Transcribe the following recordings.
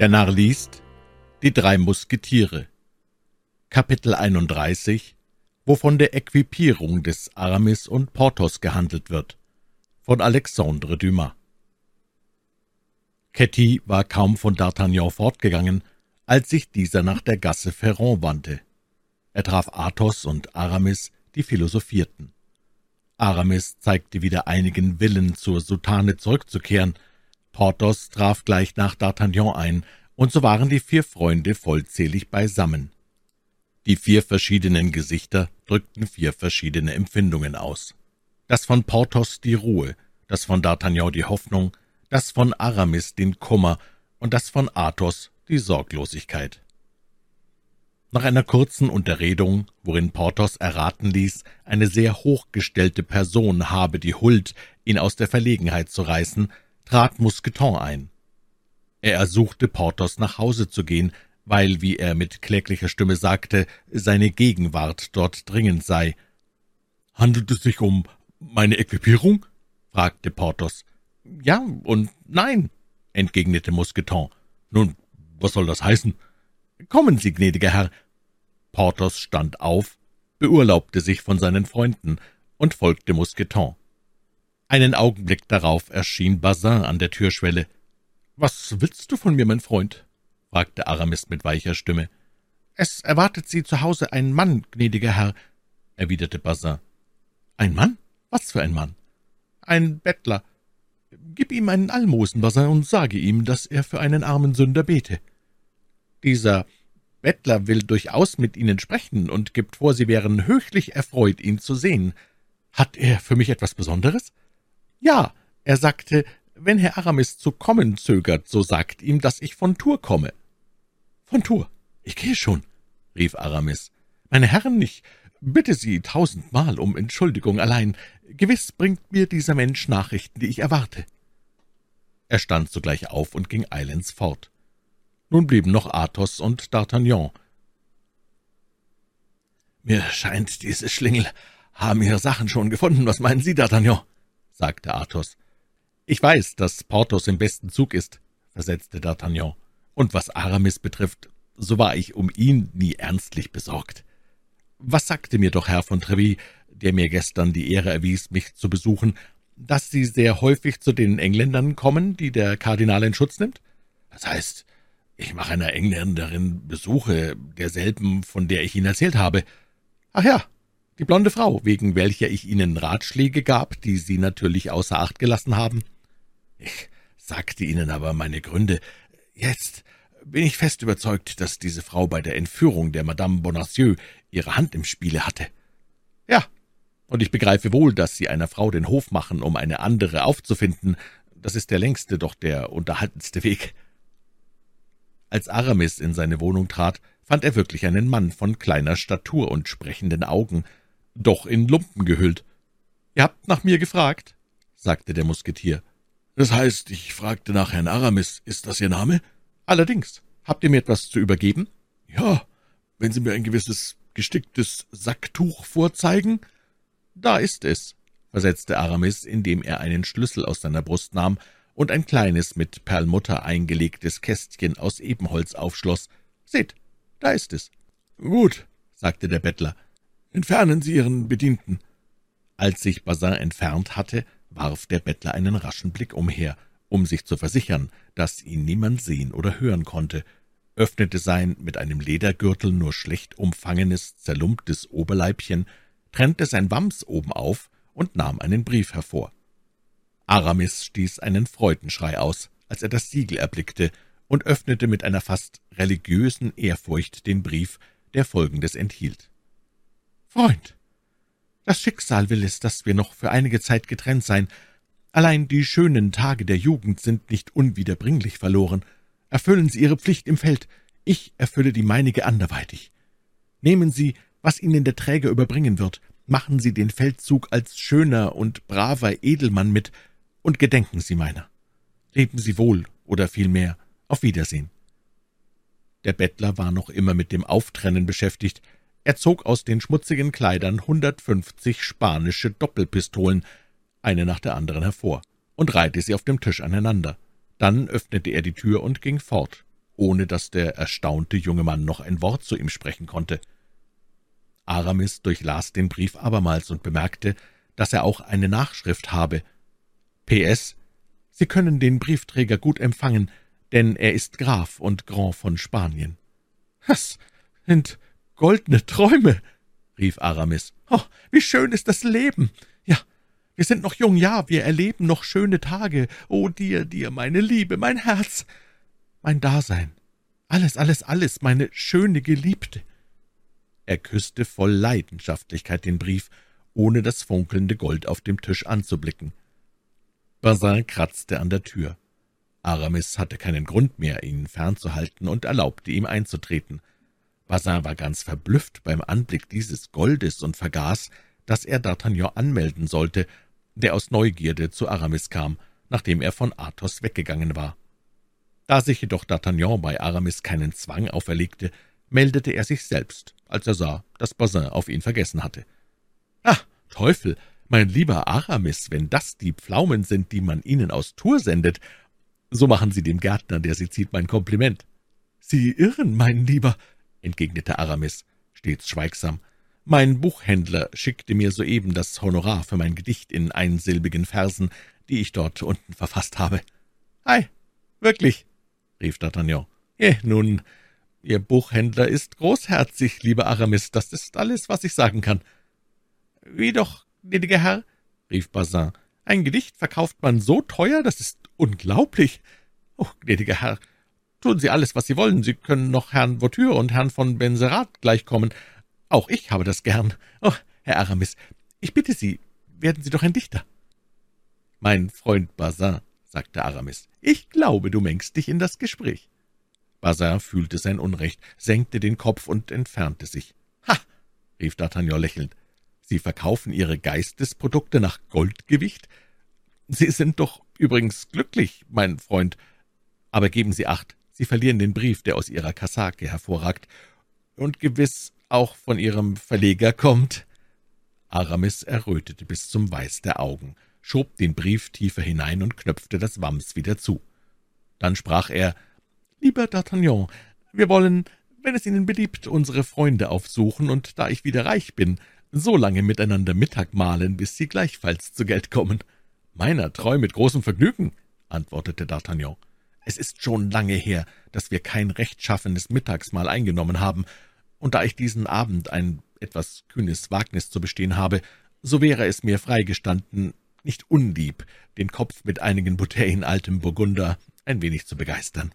Der Narr liest Die drei Musketiere Kapitel 31 Wovon der Equipierung des Aramis und Porthos gehandelt wird von Alexandre Dumas Ketty war kaum von D'Artagnan fortgegangen, als sich dieser nach der Gasse Ferrand wandte. Er traf Athos und Aramis, die philosophierten. Aramis zeigte wieder einigen Willen, zur Soutane zurückzukehren, Porthos traf gleich nach D'Artagnan ein, und so waren die vier Freunde vollzählig beisammen. Die vier verschiedenen Gesichter drückten vier verschiedene Empfindungen aus. Das von Porthos die Ruhe, das von D'Artagnan die Hoffnung, das von Aramis den Kummer und das von Athos die Sorglosigkeit. Nach einer kurzen Unterredung, worin Porthos erraten ließ, eine sehr hochgestellte Person habe die Huld, ihn aus der Verlegenheit zu reißen, trat Mousqueton ein. Er ersuchte Porthos nach Hause zu gehen, weil, wie er mit kläglicher Stimme sagte, seine Gegenwart dort dringend sei. »Handelt es sich um meine Equipierung?« fragte Porthos. »Ja und nein«, entgegnete Mousqueton. »Nun, was soll das heißen?« »Kommen Sie, gnädiger Herr.« Porthos stand auf, beurlaubte sich von seinen Freunden und folgte Mousqueton. Einen Augenblick darauf erschien Bazin an der Türschwelle. »Was willst du von mir, mein Freund?« fragte Aramis mit weicher Stimme. »Es erwartet Sie zu Hause ein Mann, gnädiger Herr«, erwiderte Bazin. »Ein Mann? Was für ein Mann?« »Ein Bettler. Gib ihm einen Almosen, Bazin, und sage ihm, dass er für einen armen Sünder bete.« »Dieser Bettler will durchaus mit Ihnen sprechen und gibt vor, Sie wären höchlich erfreut, ihn zu sehen. Hat er für mich etwas Besonderes?« »Ja«, er sagte, »wenn Herr Aramis zu kommen zögert, so sagt ihm, dass ich von Tour komme.« »Von Tour? Ich gehe schon«, rief Aramis. »Meine Herren, ich bitte Sie tausendmal um Entschuldigung, allein gewiss bringt mir dieser Mensch Nachrichten, die ich erwarte.« Er stand sogleich auf und ging eilends fort. Nun blieben noch Athos und D'Artagnan. »Mir scheint, diese Schlingel haben ihre Sachen schon gefunden. Was meinen Sie, D'Artagnan?« sagte Athos. »Ich weiß, dass Porthos im besten Zug ist«, versetzte D'Artagnan. »Und was Aramis betrifft, so war ich um ihn nie ernstlich besorgt. Was sagte mir doch Herr von Treville, der mir gestern die Ehre erwies, mich zu besuchen, dass Sie sehr häufig zu den Engländern kommen, die der Kardinal in Schutz nimmt? Das heißt, ich mache einer Engländerin Besuche, derselben, von der ich Ihnen erzählt habe. Ach ja, die blonde Frau, wegen welcher ich Ihnen Ratschläge gab, die Sie natürlich außer Acht gelassen haben. Ich sagte Ihnen aber meine Gründe. Jetzt bin ich fest überzeugt, dass diese Frau bei der Entführung der Madame Bonacieux ihre Hand im Spiele hatte. Ja, und ich begreife wohl, dass Sie einer Frau den Hof machen, um eine andere aufzufinden. Das ist der längste, doch der unterhaltendste Weg. Als Aramis in seine Wohnung trat, fand er wirklich einen Mann von kleiner Statur und sprechenden Augen, doch in Lumpen gehüllt. »Ihr habt nach mir gefragt?« sagte der Musketier. »Das heißt, ich fragte nach Herrn Aramis. Ist das Ihr Name?« »Allerdings. Habt ihr mir etwas zu übergeben?« »Ja, wenn Sie mir ein gewisses gesticktes Sacktuch vorzeigen.« »Da ist es«, versetzte Aramis, indem er einen Schlüssel aus seiner Brust nahm und ein kleines, mit Perlmutter eingelegtes Kästchen aus Ebenholz aufschloss. »Seht, da ist es.« »Gut«, sagte der Bettler, »entfernen Sie Ihren Bedienten.« Als sich Bazin entfernt hatte, warf der Bettler einen raschen Blick umher, um sich zu versichern, dass ihn niemand sehen oder hören konnte, öffnete sein mit einem Ledergürtel nur schlecht umfangenes, zerlumptes Oberleibchen, trennte sein Wams oben auf und nahm einen Brief hervor. Aramis stieß einen Freudenschrei aus, als er das Siegel erblickte, und öffnete mit einer fast religiösen Ehrfurcht den Brief, der Folgendes enthielt. »Freund, das Schicksal will es, dass wir noch für einige Zeit getrennt sein. Allein die schönen Tage der Jugend sind nicht unwiederbringlich verloren. Erfüllen Sie Ihre Pflicht im Feld, ich erfülle die meinige anderweitig. Nehmen Sie, was Ihnen der Träger überbringen wird, machen Sie den Feldzug als schöner und braver Edelmann mit, und gedenken Sie meiner. Leben Sie wohl, oder vielmehr auf Wiedersehen. Der Bettler war noch immer mit dem Auftrennen beschäftigt. Er zog aus den schmutzigen Kleidern hundertfünfzig spanische Doppelpistolen, eine nach der anderen hervor, und reihte sie auf dem Tisch aneinander. Dann öffnete er die Tür und ging fort, ohne dass der erstaunte junge Mann noch ein Wort zu ihm sprechen konnte. Aramis durchlas den Brief abermals und bemerkte, dass er auch eine Nachschrift habe. PS. Sie können den Briefträger gut empfangen, denn er ist Graf und Grand von Spanien. »Das sind goldene Träume«, rief Aramis. »Oh, wie schön ist das Leben! Ja, wir sind noch jung, ja, wir erleben noch schöne Tage. Oh, dir, dir, meine Liebe, mein Herz, mein Dasein, alles, alles, alles, meine schöne Geliebte!« Er küsste voll Leidenschaftlichkeit den Brief, ohne das funkelnde Gold auf dem Tisch anzublicken. Bazin kratzte an der Tür. Aramis hatte keinen Grund mehr, ihn fernzuhalten und erlaubte ihm einzutreten. Bazin war ganz verblüfft beim Anblick dieses Goldes und vergaß, dass er D'Artagnan anmelden sollte, der aus Neugierde zu Aramis kam, nachdem er von Athos weggegangen war. Da sich jedoch D'Artagnan bei Aramis keinen Zwang auferlegte, meldete er sich selbst, als er sah, dass Bazin auf ihn vergessen hatte. »Ah, Teufel, mein lieber Aramis, wenn das die Pflaumen sind, die man Ihnen aus Tours sendet, so machen Sie dem Gärtner, der Sie zieht, mein Kompliment.« »Sie irren, mein Lieber«, entgegnete Aramis, stets schweigsam. »Mein Buchhändler schickte mir soeben das Honorar für mein Gedicht in einsilbigen Versen, die ich dort unten verfasst habe.« »Ei, wirklich?« rief D'Artagnan. »Eh, nun, Ihr Buchhändler ist großherzig, lieber Aramis, das ist alles, was ich sagen kann.« »Wie doch, gnädiger Herr?« rief Bazin. »Ein Gedicht verkauft man so teuer, das ist unglaublich. Oh, gnädiger Herr, Tun Sie alles, was Sie wollen. Sie können noch Herrn Voiture und Herrn von Benserat gleichkommen. Auch ich habe das gern. Oh, Herr Aramis, ich bitte Sie, werden Sie doch ein Dichter.« »Mein Freund Bazin«, sagte Aramis, »ich glaube, du mengst dich in das Gespräch.« Bazin fühlte sein Unrecht, senkte den Kopf und entfernte sich. »Ha!« rief D'Artagnan lächelnd, »Sie verkaufen Ihre Geistesprodukte nach Goldgewicht? Sie sind doch übrigens glücklich, mein Freund. Aber geben Sie acht, Sie verlieren den Brief, der aus Ihrer Kassake hervorragt und gewiss auch von Ihrem Verleger kommt.« Aramis errötete bis zum Weiß der Augen, schob den Brief tiefer hinein und knöpfte das Wams wieder zu. Dann sprach er, »Lieber D'Artagnan, wir wollen, wenn es Ihnen beliebt, unsere Freunde aufsuchen und, da ich wieder reich bin, so lange miteinander Mittag mahlen, bis Sie gleichfalls zu Geld kommen.« »Meiner Treu mit großem Vergnügen«, antwortete D'Artagnan. Es ist schon lange her, dass wir kein rechtschaffenes Mittagsmahl eingenommen haben, und da ich diesen Abend ein etwas kühnes Wagnis zu bestehen habe, so wäre es mir freigestanden, nicht unlieb, den Kopf mit einigen Bouteillen altem Burgunder ein wenig zu begeistern.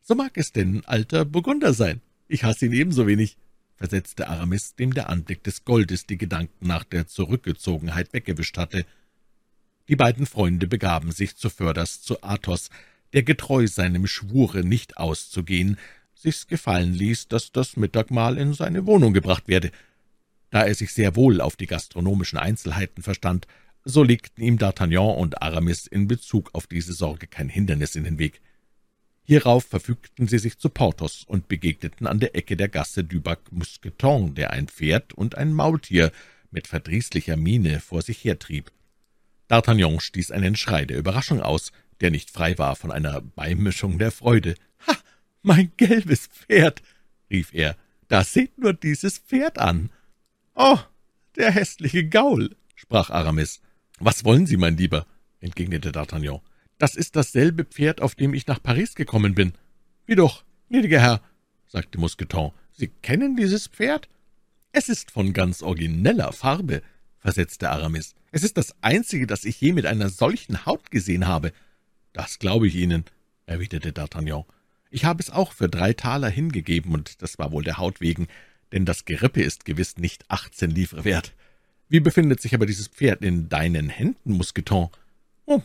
»So mag es denn alter Burgunder sein. Ich hasse ihn ebenso wenig«, versetzte Aramis, dem der Anblick des Goldes die Gedanken nach der Zurückgezogenheit weggewischt hatte. Die beiden Freunde begaben sich zuvörderst zu Athos, der getreu seinem Schwure, nicht auszugehen, sich's gefallen ließ, dass das Mittagmahl in seine Wohnung gebracht werde. Da er sich sehr wohl auf die gastronomischen Einzelheiten verstand, so legten ihm D'Artagnan und Aramis in Bezug auf diese Sorge kein Hindernis in den Weg. Hierauf verfügten sie sich zu Porthos und begegneten an der Ecke der Gasse du Bac Mousqueton, der ein Pferd und ein Maultier mit verdrießlicher Miene vor sich hertrieb. D'Artagnan stieß einen Schrei der Überraschung aus, der nicht frei war von einer Beimischung der Freude. »Ha, mein gelbes Pferd«, rief er, »da seht nur dieses Pferd an!« »Oh, der hässliche Gaul«, sprach Aramis. »Was wollen Sie, mein Lieber?« entgegnete D'Artagnan. »Das ist dasselbe Pferd, auf dem ich nach Paris gekommen bin.« »Wie doch, gnädiger Herr«, sagte Mousqueton, »Sie kennen dieses Pferd?« »Es ist von ganz origineller Farbe«, versetzte Aramis. »Es ist das einzige, das ich je mit einer solchen Haut gesehen habe. »Das glaube ich Ihnen«, erwiderte D'Artagnan. »Ich habe es auch für drei Taler hingegeben, und das war wohl der Haut wegen, denn das Gerippe ist gewiss nicht achtzehn Livre wert. Wie befindet sich aber dieses Pferd in deinen Händen, Mousqueton?« »Oh,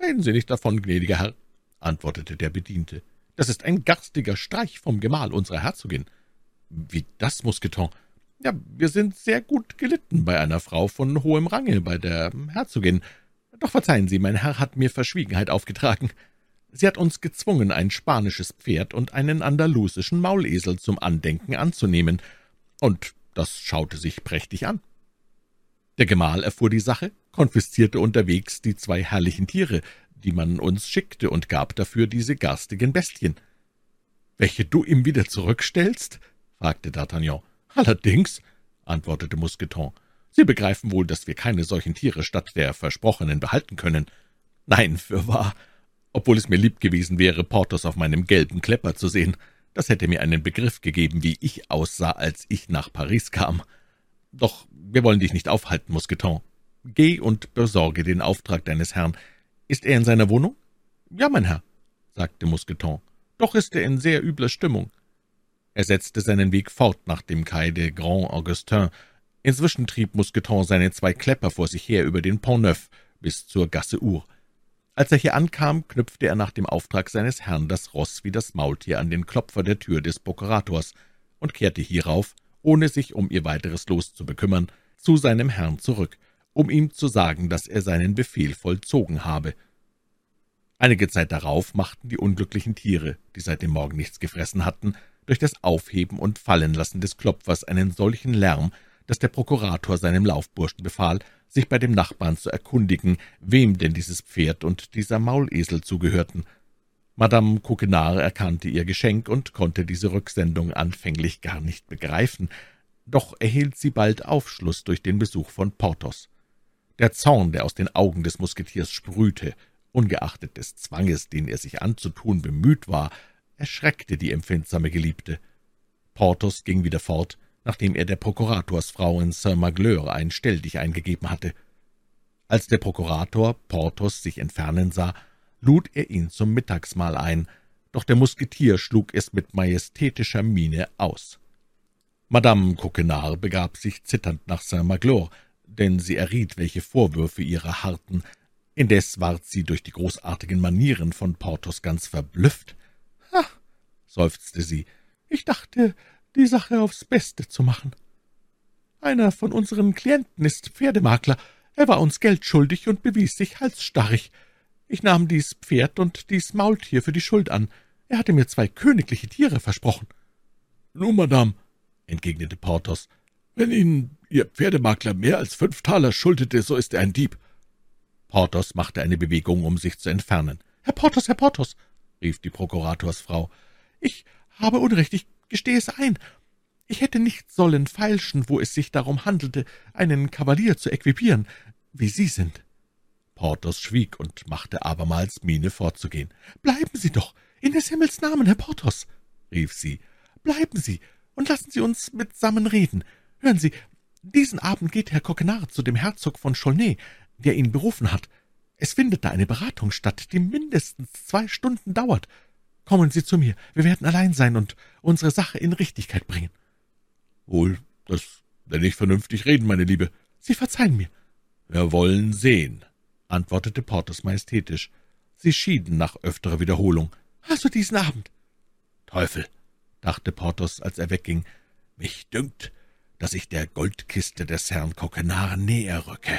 reden Sie nicht davon, gnädiger Herr«, antwortete der Bediente. »Das ist ein garstiger Streich vom Gemahl unserer Herzogin.« »Wie das, Mousqueton?« »Ja, wir sind sehr gut gelitten bei einer Frau von hohem Range, bei der Herzogin, doch verzeihen Sie, mein Herr hat mir Verschwiegenheit aufgetragen. Sie hat uns gezwungen, ein spanisches Pferd und einen andalusischen Maulesel zum Andenken anzunehmen, und das schaute sich prächtig an. Der Gemahl erfuhr die Sache, konfiszierte unterwegs die zwei herrlichen Tiere, die man uns schickte, und gab dafür diese garstigen Bestien. welche du ihm wieder zurückstellst?« fragte D'Artagnan. »Allerdings«, antwortete Mousqueton, »Sie begreifen wohl, dass wir keine solchen Tiere statt der versprochenen behalten können.« »Nein, fürwahr, obwohl es mir lieb gewesen wäre, Porthos auf meinem gelben Klepper zu sehen. Das hätte mir einen Begriff gegeben, wie ich aussah, als ich nach Paris kam. Doch wir wollen dich nicht aufhalten, Mousqueton. Geh und besorge den Auftrag deines Herrn. Ist er in seiner Wohnung?« »Ja, mein Herr«, sagte Mousqueton. »Doch ist er in sehr übler Stimmung.« Er setzte seinen Weg fort nach dem Quai de Grand Augustin. Inzwischen trieb Mousqueton seine zwei Klepper vor sich her über den Pont Neuf bis zur Gasse Our. Als er hier ankam, knüpfte er nach dem Auftrag seines Herrn das Ross wie das Maultier an den Klopfer der Tür des Prokurators und kehrte hierauf, ohne sich um ihr weiteres Los zu bekümmern, zu seinem Herrn zurück, um ihm zu sagen, dass er seinen Befehl vollzogen habe. Einige Zeit darauf machten die unglücklichen Tiere, die seit dem Morgen nichts gefressen hatten, durch das Aufheben und Fallenlassen des Klopfers einen solchen Lärm, dass der Prokurator seinem Laufburschen befahl, sich bei dem Nachbarn zu erkundigen, wem denn dieses Pferd und dieser Maulesel zugehörten. Madame Coquenard erkannte ihr Geschenk und konnte diese Rücksendung anfänglich gar nicht begreifen, doch erhielt sie bald Aufschluss durch den Besuch von Porthos. Der Zorn, der aus den Augen des Musketiers sprühte, ungeachtet des Zwanges, den er sich anzutun bemüht war, erschreckte die empfindsame Geliebte. Porthos ging wieder fort, nachdem er der Prokuratorsfrau in Saint-Magleur ein Stelldich eingegeben hatte. Als der Prokurator Porthos sich entfernen sah, lud er ihn zum Mittagsmahl ein, doch der Musketier schlug es mit majestätischer Miene aus. Madame Coquenard begab sich zitternd nach Saint-Magloire, denn sie erriet, welche Vorwürfe ihrer harrten. Indes ward sie durch die großartigen Manieren von Porthos ganz verblüfft. »Ha«, seufzte sie, »ich dachte, die Sache aufs Beste zu machen. Einer von unseren Klienten ist Pferdemakler. Er war uns Geld schuldig und bewies sich halsstarrig. Ich nahm dies Pferd und dies Maultier für die Schuld an. Er hatte mir zwei königliche Tiere versprochen.« »Nun, Madame«, entgegnete Porthos, »wenn Ihnen Ihr Pferdemakler mehr als fünf Taler schuldete, so ist er ein Dieb.« Porthos machte eine Bewegung, um sich zu entfernen. »Herr Porthos, Herr Porthos«, rief die Prokuratorsfrau, »ich habe Unrecht, ich gestehe es ein. Ich hätte nicht sollen feilschen, wo es sich darum handelte, einen Kavalier zu equipieren, wie Sie sind.« Porthos schwieg und machte abermals Miene fortzugehen. »Bleiben Sie doch, in des Himmels Namen, Herr Porthos«, rief sie. »Bleiben Sie und lassen Sie uns mitsammen reden. Hören Sie, diesen Abend geht Herr Coquenard zu dem Herzog von Chaulnay, der ihn berufen hat. Es findet da eine Beratung statt, die mindestens zwei Stunden dauert. Kommen Sie zu mir, wir werden allein sein und unsere Sache in Richtigkeit bringen.« »Wohl, das nenne ich vernünftig reden, meine Liebe.« »Sie verzeihen mir.« »Wir wollen sehen«, antwortete Porthos majestätisch. Sie schieden nach öfterer Wiederholung. »Also diesen Abend.« »Teufel«, dachte Porthos, als er wegging, »mich dünkt, dass ich der Goldkiste des Herrn Coquenard näher rücke.«